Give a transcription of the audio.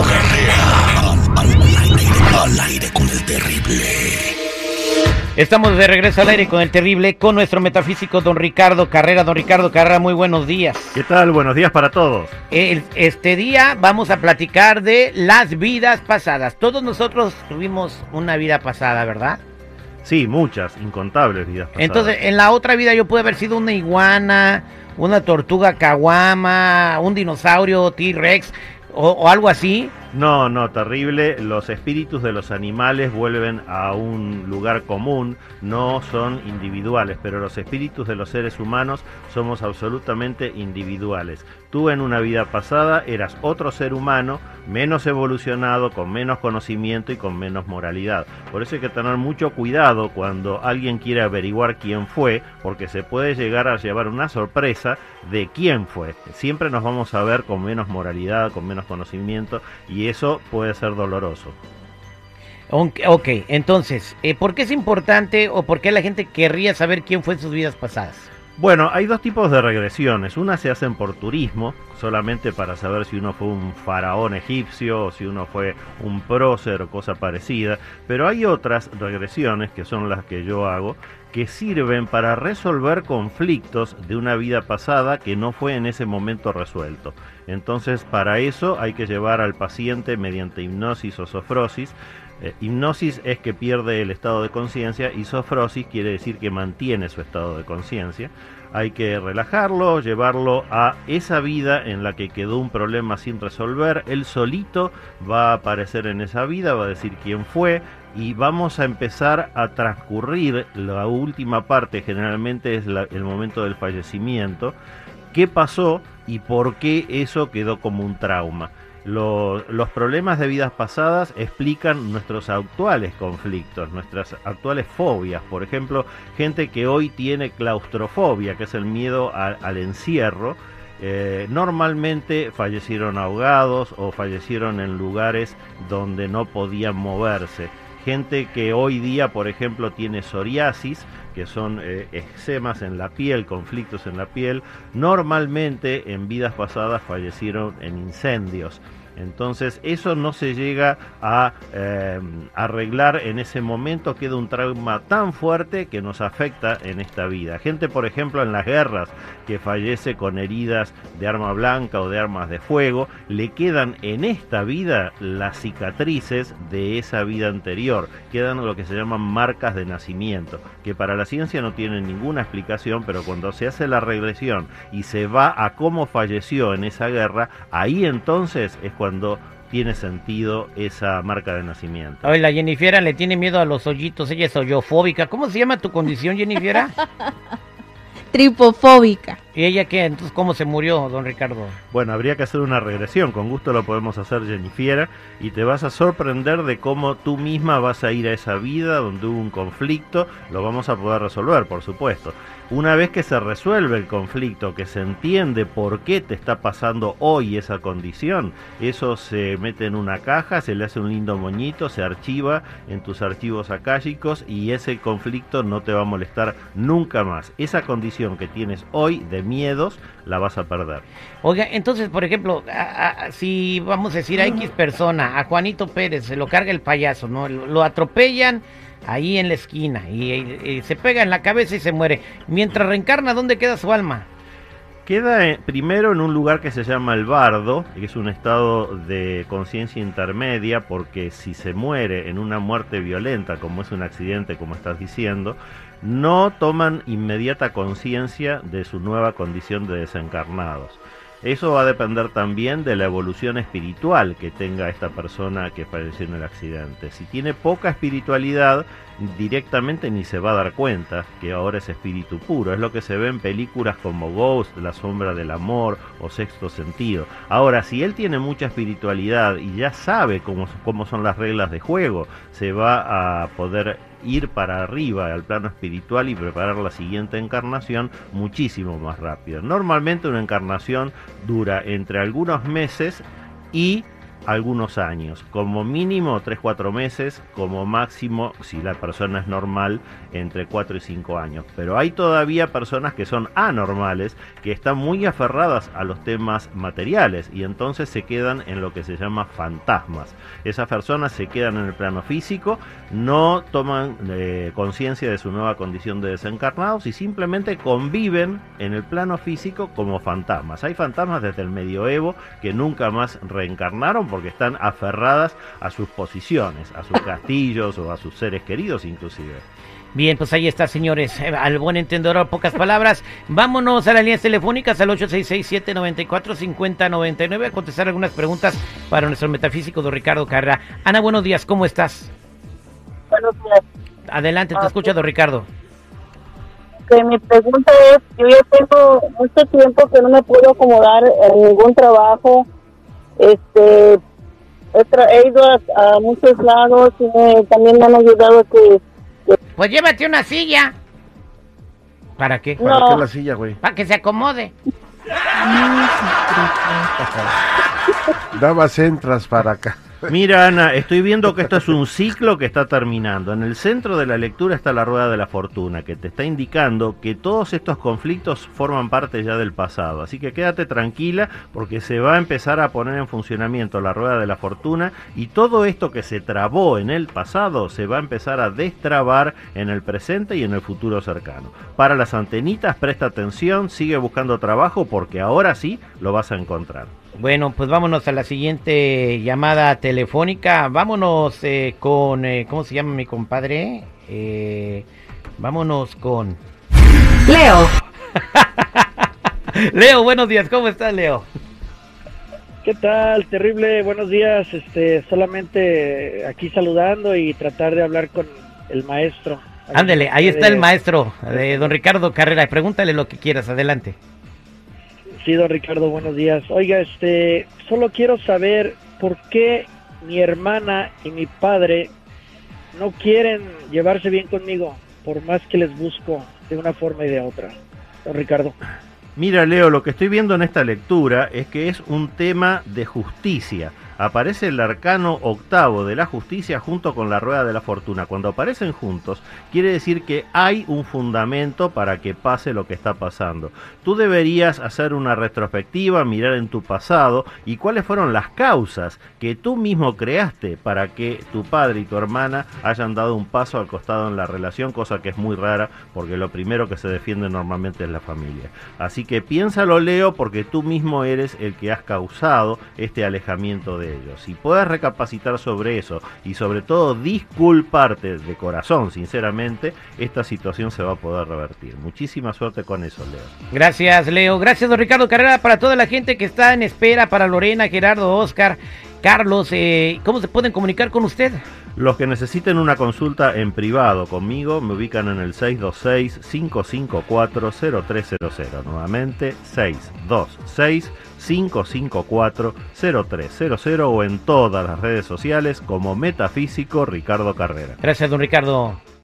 Ricardo Carrera. Al, aire, con el terrible. Estamos de regreso al aire con el terrible, con nuestro metafísico don Ricardo Carrera. Don Ricardo Carrera, muy buenos días. ¿Qué tal? Buenos días para todos. este día vamos a platicar de las vidas pasadas. Todos nosotros tuvimos una vida pasada, ¿verdad? Sí, muchas, incontables vidas pasadas. Entonces, en la otra vida yo pude haber sido una iguana, una tortuga caguama, un dinosaurio T-Rex o, algo así. No, no, terrible. Los espíritus de los animales vuelven a un lugar común, no son individuales, pero los espíritus de los seres humanos somos absolutamente individuales. Tú en una vida pasada eras otro ser humano, menos evolucionado, con menos conocimiento y con menos moralidad. Por eso hay que tener mucho cuidado cuando alguien quiere averiguar quién fue, porque se puede llegar a llevar una sorpresa de quién fue. Siempre nos vamos a ver con menos moralidad, con menos conocimiento y y eso puede ser doloroso. Ok, entonces, eh, ¿por qué es importante o por qué la gente querría saber quién fue en sus vidas pasadas? Bueno, hay dos tipos de regresiones. Una se hacen por turismo, solamente para saber si uno fue un faraón egipcio o si uno fue un prócer o cosa parecida. Pero hay otras regresiones, que son las que yo hago, que sirven para resolver conflictos de una vida pasada que no fue en ese momento resuelto. Entonces, para eso hay que llevar al paciente mediante hipnosis o sofrosis eh, hipnosis es que pierde el estado de conciencia y sofrosis quiere decir que mantiene su estado de conciencia. Hay que relajarlo, llevarlo a esa vida en la que quedó un problema sin resolver. Él solito va a aparecer en esa vida, va a decir quién fue y vamos a empezar a transcurrir la última parte, generalmente es el momento del fallecimiento, qué pasó y por qué eso quedó como un trauma los problemas de vidas pasadas explican nuestros actuales conflictos, nuestras actuales fobias. Por ejemplo, gente que hoy tiene claustrofobia, que es el miedo al encierro, eh, normalmente fallecieron ahogados o fallecieron en lugares donde no podían moverse. Gente que hoy día, por ejemplo, tiene psoriasis, que son eh, eczemas en la piel, conflictos en la piel, normalmente en vidas pasadas fallecieron en incendios. Entonces eso no se llega a eh, arreglar en ese momento, queda un trauma tan fuerte que nos afecta en esta vida. Gente, por ejemplo, en las guerras que fallece con heridas de arma blanca o de armas de fuego, le quedan en esta vida las cicatrices de esa vida anterior, quedan lo que se llaman marcas de nacimiento, que para la ciencia no tienen ninguna explicación, pero cuando se hace la regresión y se va a cómo falleció en esa guerra, ahí entonces es cuando tiene sentido esa marca de nacimiento. Oye, la Jennifer le tiene miedo a los hoyitos, ella es hoyofóbica. ¿Cómo se llama tu condición, Jennifer? Tripofóbica. ¿Y ella qué? Entonces, ¿cómo se murió, don Ricardo? Bueno, habría que hacer una regresión, con gusto lo podemos hacer, Jennifer, y te vas a sorprender de cómo tú misma vas a ir a esa vida donde hubo un conflicto, lo vamos a poder resolver, por supuesto. Una vez que se resuelve el conflicto, que se entiende por qué te está pasando hoy esa condición, eso se mete en una caja, se le hace un lindo moñito, se archiva en tus archivos akáshicos y ese conflicto no te va a molestar nunca más. Esa condición que tienes hoy de miedos la vas a perder. Oiga, entonces, por ejemplo, si vamos a decir a X persona, a Juanito Pérez, se lo carga el payaso, ¿no? Lo atropellan ahí en la esquina y, se pega en la cabeza y se muere. Mientras reencarna, ¿dónde queda su alma? Queda eh, primero en un lugar que se llama el bardo, que es un estado de conciencia intermedia, porque si se muere en una muerte violenta, como es un accidente, como estás diciendo, no toman inmediata conciencia de su nueva condición de desencarnados. Eso va a depender también de la evolución espiritual que tenga esta persona que falleció en el accidente. Si tiene poca espiritualidad, directamente ni se va a dar cuenta que ahora es espíritu puro. Es lo que se ve en películas como Ghost, La sombra del amor o Sexto sentido. Ahora, si él tiene mucha espiritualidad y ya sabe cómo, cómo son las reglas de juego, se va a poder ir para arriba al plano espiritual y preparar la siguiente encarnación muchísimo más rápido. Normalmente una encarnación dura entre algunos meses y algunos años, como mínimo 3-4 meses, como máximo, si la persona es normal, entre 4 y 5 años. Pero hay todavía personas que son anormales, que están muy aferradas a los temas materiales y entonces se quedan en lo que se llama fantasmas. Esas personas se quedan en el plano físico, no toman eh, conciencia de su nueva condición de desencarnados y simplemente conviven en el plano físico como fantasmas. Hay fantasmas desde el medioevo que nunca más reencarnaron porque están aferradas a sus posiciones, a sus castillos o a sus seres queridos inclusive. Bien, pues ahí está, señores. Eh, al buen entendedor, pocas palabras. Vámonos a las líneas telefónicas al 866-794-5099 a contestar algunas preguntas para nuestro metafísico don Ricardo Carrera. Ana, buenos días, ¿cómo estás? Buenos días. Adelante, te Ah, escucha don Ricardo. Que mi pregunta es, yo ya tengo mucho tiempo que no me puedo acomodar en ningún trabajo. Este, he, ido a, a muchos lados y me- también me han ayudado que, Pues llévate una silla. ¿Para qué? ¿Para No. qué la silla, güey? Para que se acomode. Dabas entras para acá. Mira, Ana, estoy viendo que esto es un ciclo que está terminando. En el centro de la lectura está la rueda de la fortuna, que te está indicando que todos estos conflictos forman parte ya del pasado. Así que quédate tranquila porque se va a empezar a poner en funcionamiento la rueda de la fortuna y todo esto que se trabó en el pasado se va a empezar a destrabar en el presente y en el futuro cercano. Para las antenitas, presta atención, sigue buscando trabajo porque ahora sí lo vas a encontrar. Bueno, pues vámonos a la siguiente llamada telefónica. Vámonos eh, con, eh, ¿cómo se llama mi compadre? Eh, vámonos con... Leo, Leo, buenos días, ¿cómo estás, Leo? ¿Qué tal? Terrible, buenos días. Este, solamente aquí saludando y tratar de hablar con el maestro. Ándele, ahí está el maestro de don Ricardo Carrera. Pregúntale lo que quieras, adelante. Sí, don Ricardo, buenos días. Oiga, este, solo quiero saber por qué mi hermana y mi padre no quieren llevarse bien conmigo, por más que les busco de una forma y de otra. Don Ricardo. Mira, Leo, lo que estoy viendo en esta lectura es que es un tema de justicia. Aparece el arcano octavo de la justicia junto con la rueda de la fortuna. Cuando aparecen juntos, quiere decir que hay un fundamento para que pase lo que está pasando. Tú deberías hacer una retrospectiva, mirar en tu pasado y cuáles fueron las causas que tú mismo creaste para que tu padre y tu hermana hayan dado un paso al costado en la relación, cosa que es muy rara porque lo primero que se defiende normalmente es la familia. Así que piénsalo, Leo, porque tú mismo eres el que has causado este alejamiento Si puedes recapacitar sobre eso y sobre todo disculparte de corazón, sinceramente, esta situación se va a poder revertir. Muchísima suerte con eso, Leo. Gracias, Leo. Gracias, don Ricardo Carrera, para toda la gente que está en espera, para Lorena, Gerardo, Oscar, Carlos. eh, ¿Cómo se pueden comunicar con usted? Los que necesiten una consulta en privado conmigo me ubican en el 626-554-0300. Nuevamente, 626-554-0300 o en todas las redes sociales como Metafísico Ricardo Carrera. Gracias, don Ricardo.